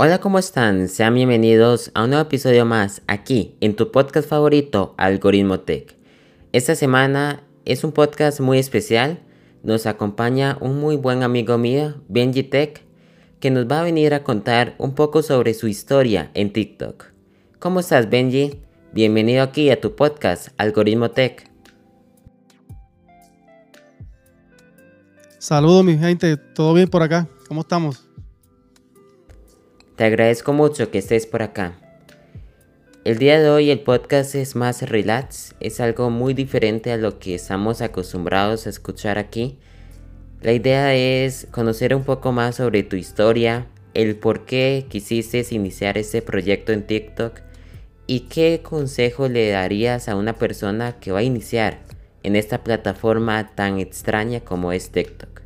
Hola, ¿cómo están? Sean bienvenidos a un nuevo episodio más aquí en tu podcast favorito, Algoritmo Tech. Esta semana es un podcast muy especial. Nos acompaña un muy buen amigo mío, Benji Tech, que nos va a venir a contar un poco sobre su historia en TikTok. ¿Cómo estás, Benji? Bienvenido aquí a tu podcast, Algoritmo Tech. Saludos, mi gente. ¿Todo bien por acá? ¿Cómo estamos? Te agradezco mucho que estés por acá. El día de hoy el podcast es más relax, es algo muy diferente a lo que estamos acostumbrados a escuchar aquí. La idea es conocer un poco más sobre tu historia, el por qué quisiste iniciar este proyecto en TikTok y qué consejo le darías a una persona que va a iniciar en esta plataforma tan extraña como es TikTok.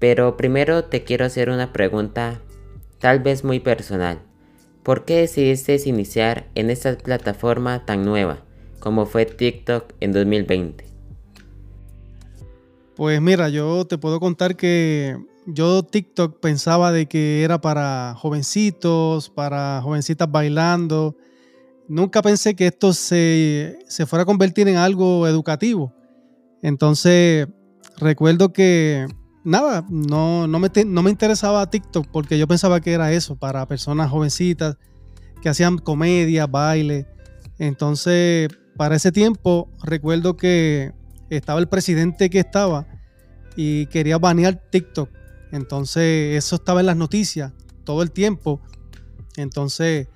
Pero primero te quiero hacer una pregunta tal vez muy personal. ¿Por qué decidiste iniciar en esta plataforma tan nueva como fue TikTok en 2020? Pues mira, yo te puedo contar que yo TikTok pensaba de que era para jovencitos, para jovencitas bailando. Nunca pensé que esto se, se fuera a convertir en algo educativo. Entonces, recuerdo que nada, no, no, me, no me interesaba TikTok porque yo pensaba que era eso, para personas jovencitas que hacían comedia, baile. Entonces, para ese tiempo, recuerdo que estaba el presidente que estaba y quería banear TikTok. Entonces, eso estaba en las noticias todo el tiempo. Entonces,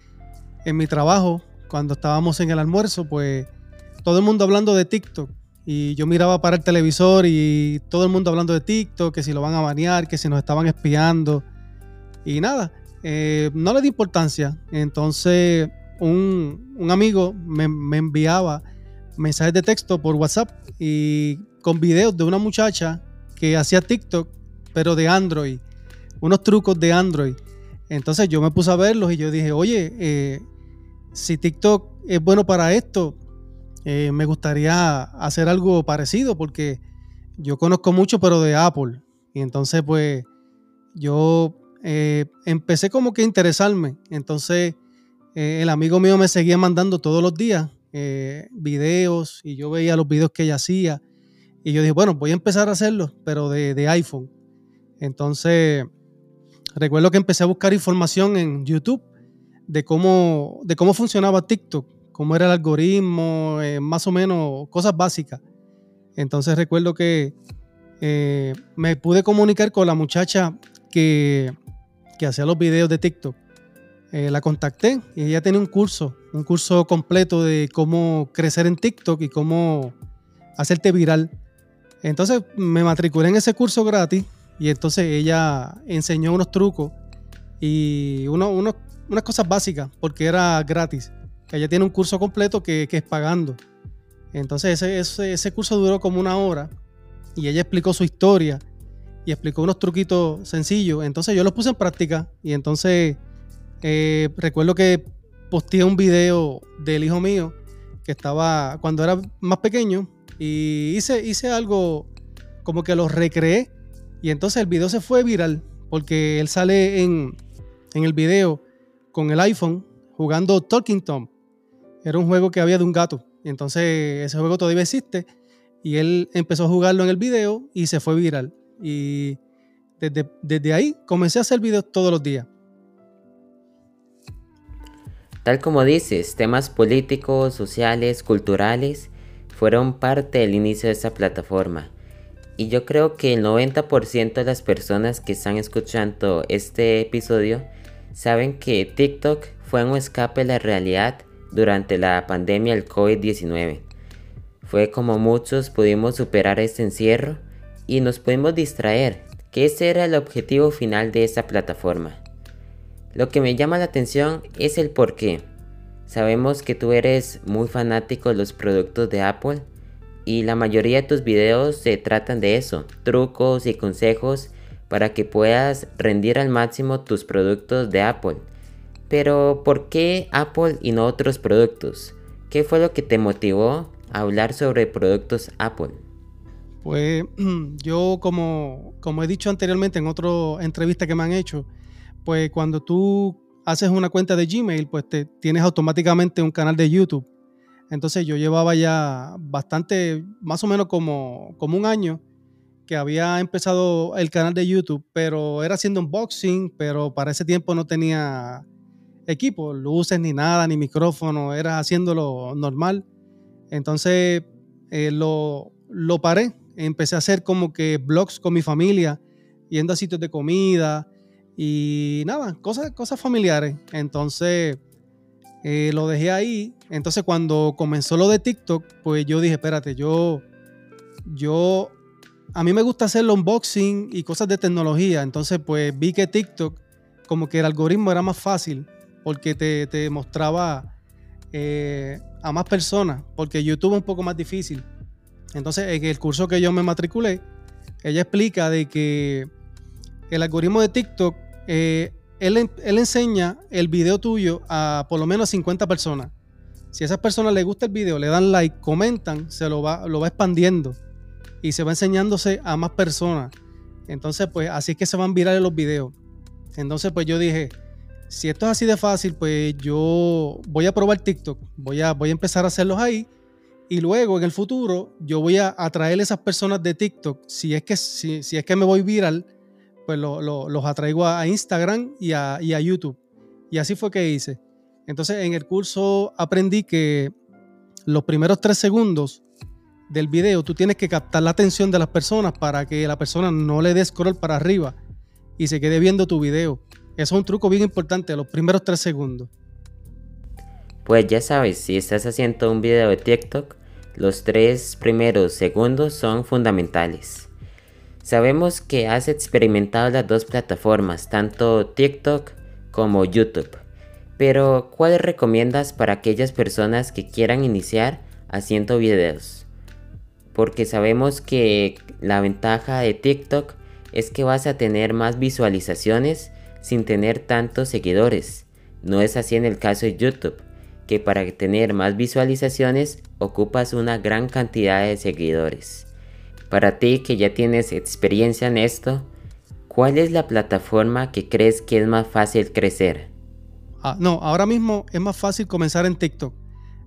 en mi trabajo, cuando estábamos en el almuerzo, pues todo el mundo hablando de TikTok. Y yo miraba para el televisor y todo el mundo hablando de TikTok, que si lo van a banear, que si nos estaban espiando. Y nada, eh, no le di importancia. Entonces un, amigo me, me, enviaba mensajes de texto por WhatsApp y con videos de una muchacha que hacía TikTok, pero de Android. Unos trucos de Android. Entonces yo me puse a verlos y yo dije, oye, eh, si TikTok es bueno para esto, eh, me gustaría hacer algo parecido porque yo conozco mucho, pero de Apple. Y entonces, pues, yo eh, empecé como que a interesarme. Entonces, el amigo mío me seguía mandando todos los días videos y yo veía los videos que ella hacía. Y yo dije, bueno, voy a empezar a hacerlo, pero de, de iPhone. Entonces, recuerdo que empecé a buscar información en YouTube de cómo, de cómo funcionaba TikTok cómo era el algoritmo, eh, más o menos cosas básicas. Entonces recuerdo que eh, me pude comunicar con la muchacha que, hacía los videos de TikTok. Eh, la contacté y ella tenía un curso, un curso completo de cómo crecer en TikTok y cómo hacerte viral. Entonces me matriculé en ese curso gratis y entonces ella enseñó unos trucos y unas cosas básicas porque era gratis ella tiene un curso completo que, es pagando. Entonces ese, ese, curso duró como una hora y ella explicó su historia y explicó unos truquitos sencillos. Entonces yo los puse en práctica y entonces eh, recuerdo que posteé un video del hijo mío que estaba cuando era más pequeño y hice, hice algo como que lo recreé y entonces el video se fue viral porque él sale en, en el video con el iPhone jugando Talking Tom. Era un juego que había de un gato. Y entonces ese juego todavía existe. Y él empezó a jugarlo en el video y se fue viral. Y desde, desde ahí comencé a hacer videos todos los días. Tal como dices, temas políticos, sociales, culturales fueron parte del inicio de esta plataforma. Y yo creo que el 90% de las personas que están escuchando este episodio saben que TikTok fue un escape de la realidad durante la pandemia del COVID-19. Fue como muchos pudimos superar este encierro y nos pudimos distraer, que ese era el objetivo final de esta plataforma. Lo que me llama la atención es el por qué. Sabemos que tú eres muy fanático de los productos de Apple y la mayoría de tus videos se tratan de eso, trucos y consejos para que puedas rendir al máximo tus productos de Apple Pero ¿por qué Apple y no otros productos? ¿Qué fue lo que te motivó a hablar sobre productos Apple? Pues yo como, como he dicho anteriormente en otra entrevista que me han hecho, pues cuando tú haces una cuenta de Gmail, pues te tienes automáticamente un canal de YouTube. Entonces yo llevaba ya bastante, más o menos como, como un año que había empezado el canal de YouTube, pero era haciendo unboxing, pero para ese tiempo no tenía equipo, luces ni nada, ni micrófono, era haciéndolo normal. Entonces eh, lo, lo paré, empecé a hacer como que blogs con mi familia, yendo a sitios de comida y nada, cosas, cosas familiares. Entonces eh, lo dejé ahí. Entonces cuando comenzó lo de TikTok, pues yo dije, espérate, yo, yo, a mí me gusta hacer el unboxing y cosas de tecnología. Entonces pues vi que TikTok, como que el algoritmo era más fácil porque te, mostraba eh, a más personas, porque YouTube es un poco más difícil. Entonces, en el curso que yo me matriculé, ella explica de que el algoritmo de TikTok, eh, él, enseña el video tuyo a por lo menos 50 personas. Si a esas personas les gusta el video, le dan like, comentan, se lo va, lo va expandiendo y se va enseñándose a más personas. Entonces, pues así es que se van virar los videos. Entonces, pues yo dije, si esto es así de fácil, pues yo voy a probar TikTok, voy a, voy a empezar a hacerlos ahí y luego en el futuro yo voy a atraer esas personas de TikTok, si es que, si, es que me voy viral, pues los atraigo a Instagram y a, y a YouTube. Y así fue que hice. Entonces en el curso aprendí que los primeros tres segundos del video tú tienes que captar la atención de las personas para que la persona no le dé scroll para arriba y se quede viendo tu video. Eso es un truco bien importante, los primeros tres segundos. Pues ya sabes, si estás haciendo un video de TikTok, los tres primeros segundos son fundamentales. Sabemos que has experimentado las dos plataformas, tanto TikTok como YouTube. Pero, ¿cuáles recomiendas para aquellas personas que quieran iniciar haciendo videos? Porque sabemos que la ventaja de TikTok es que vas a tener más visualizaciones sin tener tantos seguidores. No es así en el caso de YouTube, que para tener más visualizaciones ocupas una gran cantidad de seguidores. Para ti que ya tienes experiencia en esto, ¿cuál es la plataforma que crees que es más fácil crecer? Ah, no, ahora mismo es más fácil comenzar en TikTok.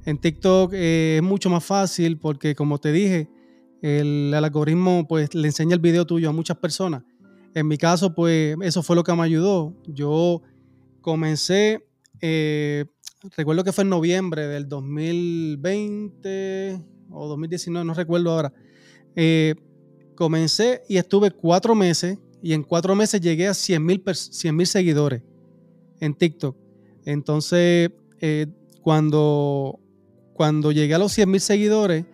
En TikTok eh, es mucho más fácil porque como te dije, el, algoritmo pues le enseña el video tuyo a muchas personas. En mi caso, pues eso fue lo que me ayudó. Yo comencé, eh, recuerdo que fue en noviembre del 2020 o 2019, no recuerdo ahora. Eh, comencé y estuve cuatro meses y en cuatro meses llegué a 100 mil seguidores en TikTok. Entonces, eh, cuando, cuando llegué a los 100 mil seguidores,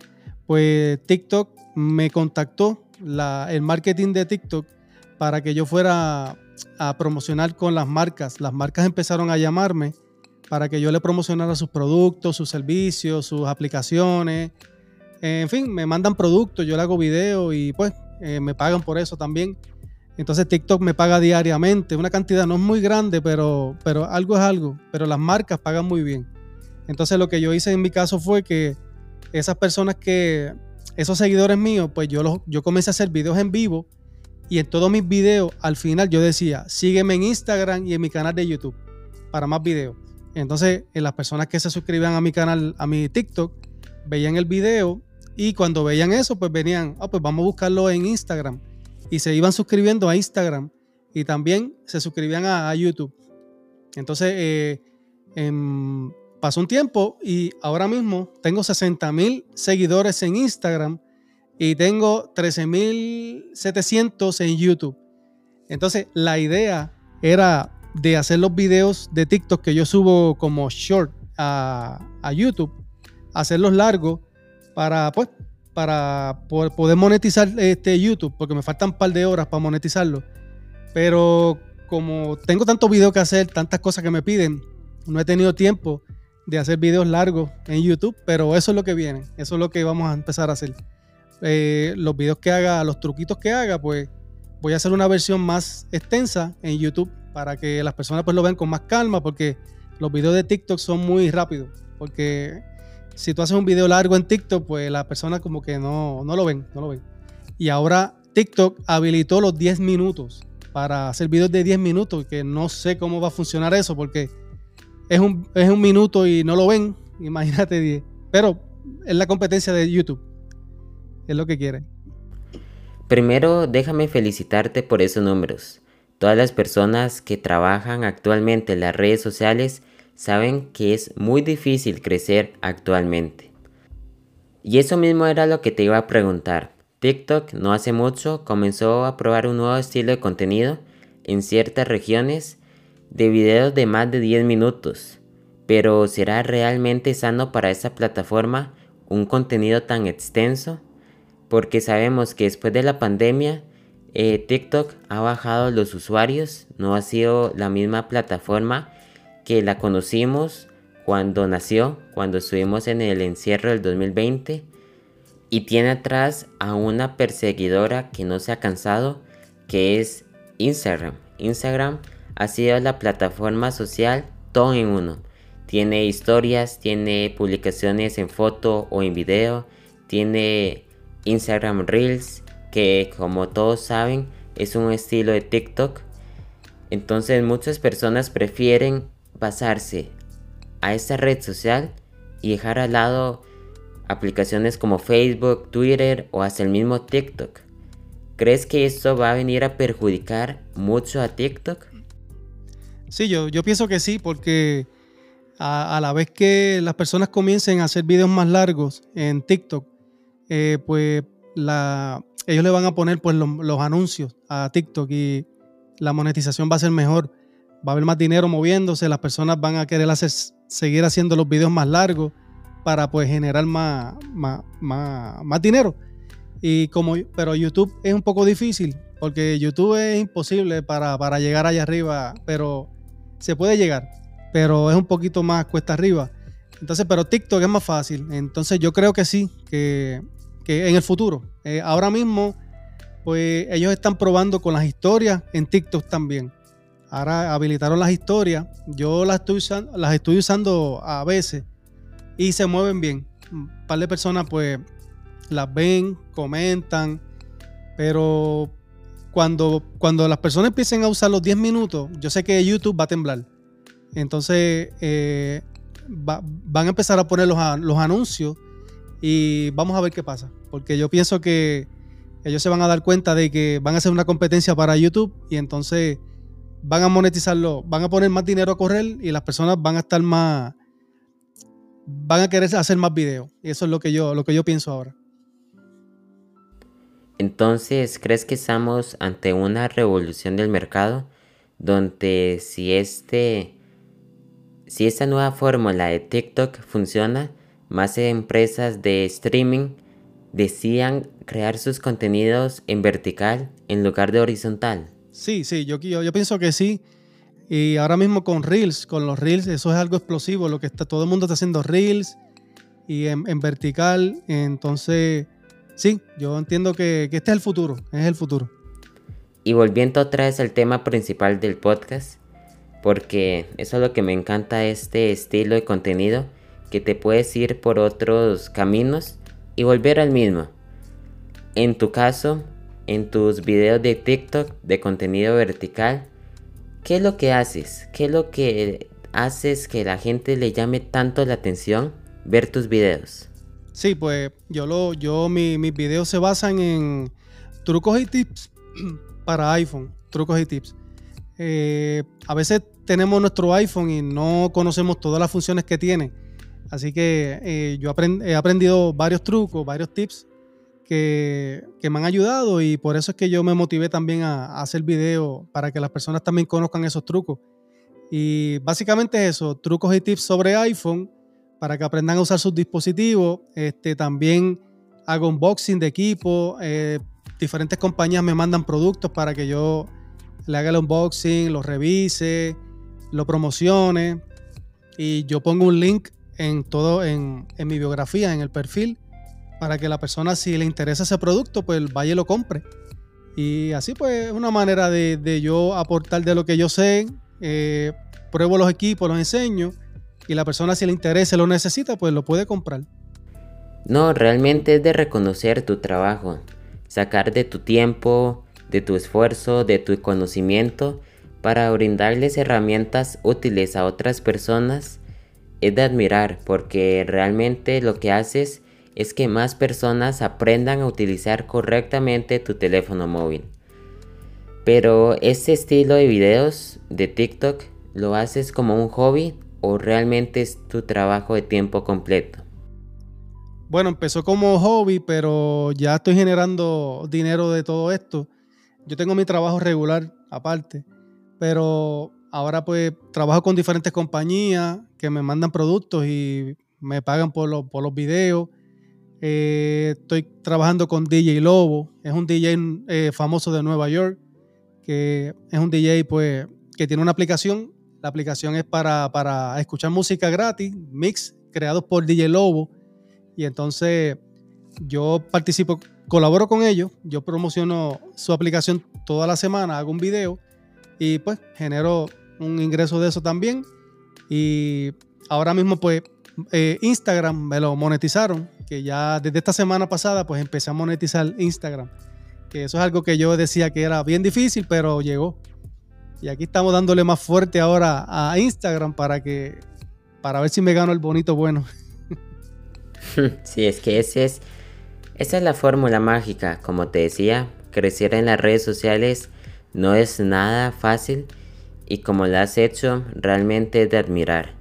pues TikTok me contactó, el marketing de TikTok para que yo fuera a promocionar con las marcas. Las marcas empezaron a llamarme para que yo le promocionara sus productos, sus servicios, sus aplicaciones. En fin, me mandan productos, yo le hago video y pues eh, me pagan por eso también. Entonces TikTok me paga diariamente, una cantidad no es muy grande, pero, pero algo es algo, pero las marcas pagan muy bien. Entonces lo que yo hice en mi caso fue que esas personas que, esos seguidores míos, pues yo, los, yo comencé a hacer videos en vivo y en todos mis videos, al final yo decía, sígueme en Instagram y en mi canal de YouTube para más videos. Entonces, en las personas que se suscribían a mi canal, a mi TikTok, veían el video y cuando veían eso, pues venían, ah, pues vamos a buscarlo en Instagram. Y se iban suscribiendo a Instagram y también se suscribían a, YouTube. Entonces, eh, em, pasó un tiempo y ahora mismo tengo 60 mil seguidores en Instagram y tengo 13.700 en YouTube. Entonces, la idea era de hacer los videos de TikTok que yo subo como short a, YouTube, hacerlos largos para, pues, para poder monetizar este YouTube, porque me faltan un par de horas para monetizarlo. Pero como tengo tantos videos que hacer, tantas cosas que me piden, no he tenido tiempo de hacer videos largos en YouTube, pero eso es lo que viene, eso es lo que vamos a empezar a hacer. Eh, los videos que haga, los truquitos que haga, pues voy a hacer una versión más extensa en YouTube para que las personas pues lo vean con más calma, porque los videos de TikTok son muy rápidos, porque si tú haces un video largo en TikTok, pues las personas como que no, no lo ven, no lo ven. Y ahora TikTok habilitó los 10 minutos para hacer videos de 10 minutos, que no sé cómo va a funcionar eso, porque es un, es un minuto y no lo ven, imagínate 10. Pero es la competencia de YouTube, es lo que quieren. Primero, déjame felicitarte por esos números. Todas las personas que trabajan actualmente en las redes sociales saben que es muy difícil crecer actualmente. Y eso mismo era lo que te iba a preguntar. TikTok no hace mucho comenzó a probar un nuevo estilo de contenido en ciertas regiones de videos de más de 10 minutos. Pero ¿será realmente sano para esa plataforma un contenido tan extenso? Porque sabemos que después de la pandemia eh, TikTok ha bajado los usuarios, no ha sido la misma plataforma que la conocimos cuando nació, cuando estuvimos en el encierro del 2020 y tiene atrás a una perseguidora que no se ha cansado, que es Instagram. Instagram ha sido la plataforma social todo en uno. Tiene historias, tiene publicaciones en foto o en video, tiene Instagram Reels, que como todos saben es un estilo de TikTok. Entonces muchas personas prefieren pasarse a esta red social y dejar al lado aplicaciones como Facebook, Twitter o hasta el mismo TikTok. ¿Crees que esto va a venir a perjudicar mucho a TikTok? Sí, yo, yo pienso que sí, porque a, la vez que las personas comiencen a hacer videos más largos en TikTok, eh, pues ellos le van a poner pues, los, anuncios a TikTok y la monetización va a ser mejor. Va a haber más dinero moviéndose, las personas van a querer seguir haciendo los videos más largos para pues generar más, más, más, dinero. Y como, pero YouTube es un poco difícil, porque YouTube es imposible para, para, llegar allá arriba, pero se puede llegar, pero es un poquito más cuesta arriba. Entonces, pero TikTok es más fácil. Entonces yo creo que sí, que, que en el futuro. Eh, ahora mismo, pues ellos están probando con las historias en TikTok también. Ahora habilitaron las historias. Yo las estoy usando, las estoy usando a veces y se mueven bien. Un par de personas pues las ven, comentan, pero cuando, cuando las personas empiecen a usar los 10 minutos, yo sé que YouTube va a temblar. Entonces eh, van a empezar a poner los, los, anuncios y vamos a ver qué pasa. Porque yo pienso que ellos se van a dar cuenta de que van a hacer una competencia para YouTube y entonces van a monetizarlo, van a poner más dinero a correr y las personas van a estar más, van a querer hacer más videos. Y eso es lo que yo, lo que yo pienso ahora. Entonces, ¿crees que estamos ante una revolución del mercado? Donde si este. Si esta nueva fórmula de TikTok funciona, más empresas de streaming decían crear sus contenidos en vertical en lugar de horizontal. Sí, sí, yo, pienso que sí. Y ahora mismo con Reels, con los Reels, eso es algo explosivo. Lo que está, todo el mundo está haciendo Reels y en, vertical. Entonces, sí, yo entiendo que, que, este es el futuro, es el futuro. Y volviendo otra vez al tema principal del podcast, porque eso es lo que me encanta este estilo de contenido, que te puedes ir por otros caminos y volver al mismo. En tu caso, en tus videos de TikTok de contenido vertical, ¿Qué es lo que haces? ¿Qué es lo que haces que la gente le llame tanto la atención ver tus videos? Sí, pues yo lo, yo mis videos se basan en trucos y tips para iPhone, trucos y tips. Eh, a veces tenemos nuestro iPhone y no conocemos todas las funciones que tiene. Así que eh, yo he aprendido varios trucos, varios tips que, me han ayudado y por eso es que yo me motivé también a, hacer videos para que las personas también conozcan esos trucos. Y básicamente eso, trucos y tips sobre iPhone para que aprendan a usar sus dispositivos. Este, también hago unboxing de equipo. Eh, diferentes compañías me mandan productos para que yo le haga el unboxing, lo revise, lo promocione. Y yo pongo un link en todo, en, en mi biografía, en el perfil, para que la persona, si le interesa ese producto, pues vaya y lo compre. Y así pues es una manera de, yo aportar de lo que yo sé, eh, pruebo los equipos, los enseño y la persona si le interesa, lo necesita, pues lo puede comprar. No, realmente es de reconocer tu trabajo, sacar de tu tiempo, de tu esfuerzo, de tu conocimiento para brindarles herramientas útiles a otras personas es de admirar porque realmente lo que haces es que más personas aprendan a utilizar correctamente tu teléfono móvil. Pero este estilo de videos de TikTok lo haces como un hobby o realmente es tu trabajo de tiempo completo? Bueno, empezó como hobby, pero ya estoy generando dinero de todo esto. Yo tengo mi trabajo regular aparte, pero ahora pues trabajo con diferentes compañías que me mandan productos y me pagan por, los videos. Eh, estoy trabajando con DJ Lobo, es un DJ eh, famoso de Nueva York, que es un DJ pues que tiene una aplicación la aplicación es para, escuchar música gratis, mix creados por DJ Lobo. Y entonces yo participo, colaboro con ellos, yo promociono su aplicación toda la semana, hago un video y pues genero un ingreso de eso también. Y ahora mismo pues eh, Instagram me lo monetizaron, que ya desde esta semana pasada pues empecé a monetizar Instagram. Que eso es algo que yo decía que era bien difícil, pero llegó. Y aquí estamos dándole más fuerte ahora a Instagram para que para ver si me gano el bonito bueno. Sí, es que ese es esa es la fórmula mágica, como te decía, crecer en las redes sociales no es nada fácil y como lo has hecho, realmente es de admirar.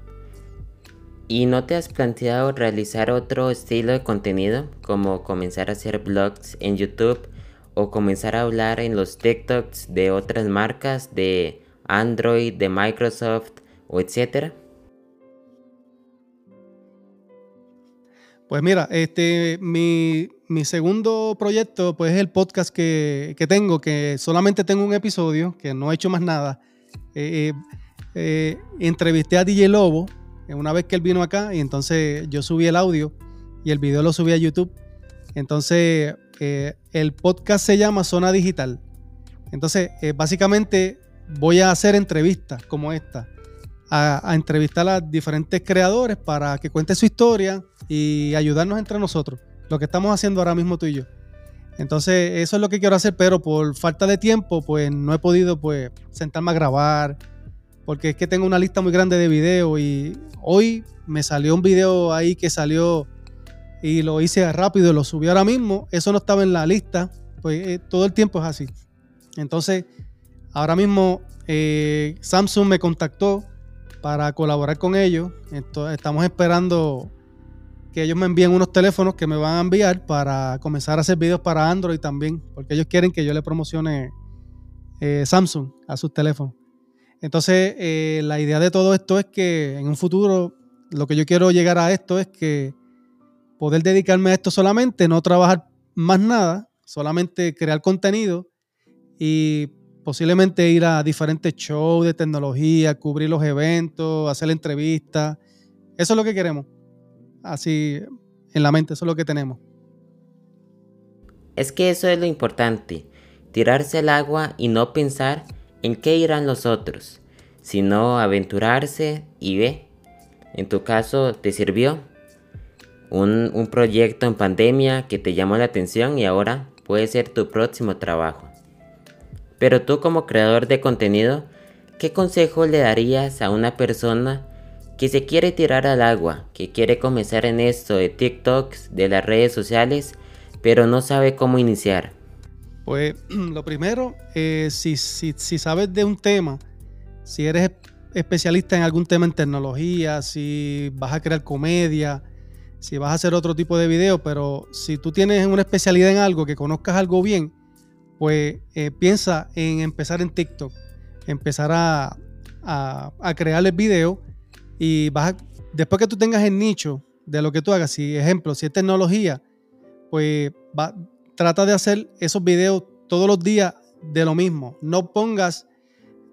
¿Y no te has planteado realizar otro estilo de contenido, como comenzar a hacer blogs en YouTube o comenzar a hablar en los TikToks de otras marcas de Android, de Microsoft etcétera? Pues mira, este, mi, segundo proyecto pues es el podcast que, tengo, que solamente tengo un episodio, que no he hecho más nada. Eh, eh, eh, entrevisté a DJ Lobo una vez que él vino acá y entonces yo subí el audio y el video lo subí a YouTube. Entonces el podcast se llama Zona Digital. Entonces, eh, básicamente voy a hacer entrevistas como esta, a, entrevistar a diferentes creadores para que cuenten su historia y ayudarnos entre nosotros, lo que estamos haciendo ahora mismo tú y yo. Entonces, eso es lo que quiero hacer, pero por falta de tiempo, pues no he podido pues sentarme a grabar, porque es que tengo una lista muy grande de videos y hoy me salió un video ahí que salió y lo hice rápido, lo subí ahora mismo. Eso no estaba en la lista, pues eh, todo el tiempo es así. Entonces, ahora mismo eh, Samsung me contactó para colaborar con ellos. estamos esperando que ellos me envíen unos teléfonos que me van a enviar para comenzar a hacer videos para Android también, porque ellos quieren que yo le promocione eh, Samsung a sus teléfonos. Entonces, la idea de todo esto es que en un futuro, lo que yo quiero llegar a esto es que poder dedicarme a esto solamente, no trabajar más nada, solamente crear contenido y posiblemente ir a diferentes shows de tecnología, cubrir los eventos, hacer entrevistas. Eso es lo que queremos. Así en la mente, eso es lo que tenemos. Es que eso es lo importante, tirarse al agua y no pensar en qué irán los otros, sino aventurarse y ve. En tu caso, ¿te sirvió? un, proyecto en pandemia que te llamó la atención y ahora puede ser tu próximo trabajo. Pero tú como creador de contenido, ¿qué consejo le darías a una persona que se quiere tirar al agua, que quiere comenzar en esto de TikToks, de las redes sociales, pero no sabe cómo iniciar? Pues lo primero, eh, si, sabes de un tema, si eres especialista en algún tema en tecnología, si vas a crear comedia, si vas a hacer otro tipo de video, pero si tú tienes una especialidad en algo, que conozcas algo bien, pues eh, piensa en empezar en TikTok, empezar a, a, crear el video y vas después que tú tengas el nicho de lo que tú hagas, si ejemplo, si es tecnología, pues trata de hacer esos videos todos los días de lo mismo. No pongas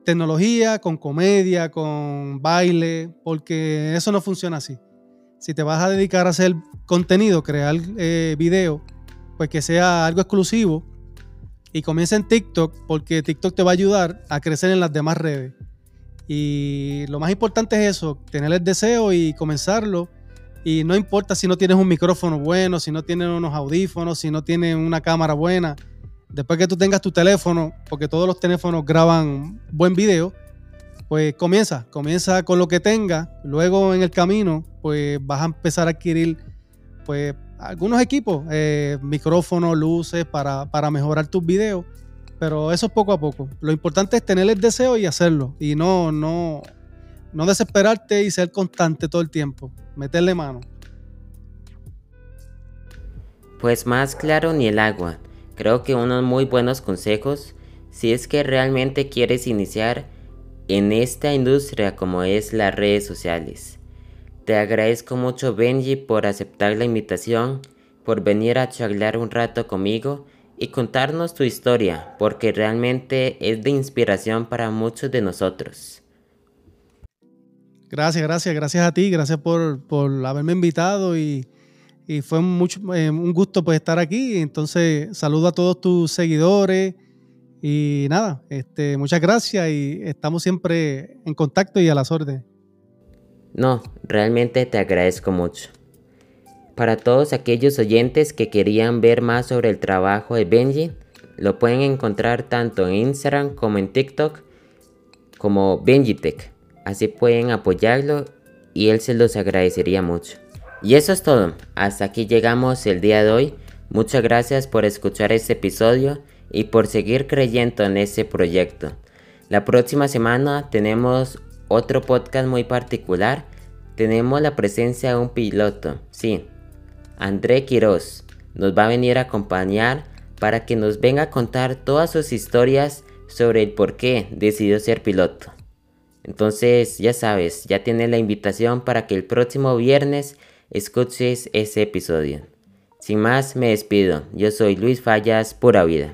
tecnología con comedia, con baile, porque eso no funciona así si te vas a dedicar a hacer contenido, crear eh, video, pues que sea algo exclusivo y comienza en TikTok porque TikTok te va a ayudar a crecer en las demás redes. Y lo más importante es eso, tener el deseo y comenzarlo. Y no importa si no tienes un micrófono bueno, si no tienes unos audífonos, si no tienes una cámara buena. Después que tú tengas tu teléfono, porque todos los teléfonos graban buen video, pues comienza, comienza con lo que tengas. Luego en el camino, pues vas a empezar a adquirir pues algunos equipos, eh, micrófonos, luces para, para mejorar tus videos pero eso es poco a poco. Lo importante es tener el deseo y hacerlo. Y no, no, no desesperarte y ser constante todo el tiempo. Meterle mano. Pues más claro ni el agua. Creo que unos muy buenos consejos si es que realmente quieres iniciar en esta industria como es las redes sociales. Te agradezco mucho Benji por aceptar la invitación, por venir a charlar un rato conmigo y contarnos tu historia, porque realmente es de inspiración para muchos de nosotros. Gracias, gracias, gracias a ti, gracias por, haberme invitado y, fue mucho, eh, un gusto pues estar aquí. Entonces, saludo a todos tus seguidores y nada, este, muchas gracias y estamos siempre en contacto y a las órdenes. No, realmente te agradezco mucho. Para todos aquellos oyentes que querían ver más sobre el trabajo de Benji, lo pueden encontrar tanto en Instagram como en TikTok como BenjiTech. Así pueden apoyarlo y él se los agradecería mucho. Y eso es todo. Hasta aquí llegamos el día de hoy. Muchas gracias por escuchar este episodio y por seguir creyendo en este proyecto. La próxima semana tenemos otro podcast muy particular. Tenemos la presencia de un piloto. Sí, André Quiroz nos va a venir a acompañar para que nos venga a contar todas sus historias sobre el por qué decidió ser piloto. Entonces, ya sabes, ya tienes la invitación para que el próximo viernes escuches ese episodio. Sin más, me despido. Yo soy Luis Fallas, pura vida.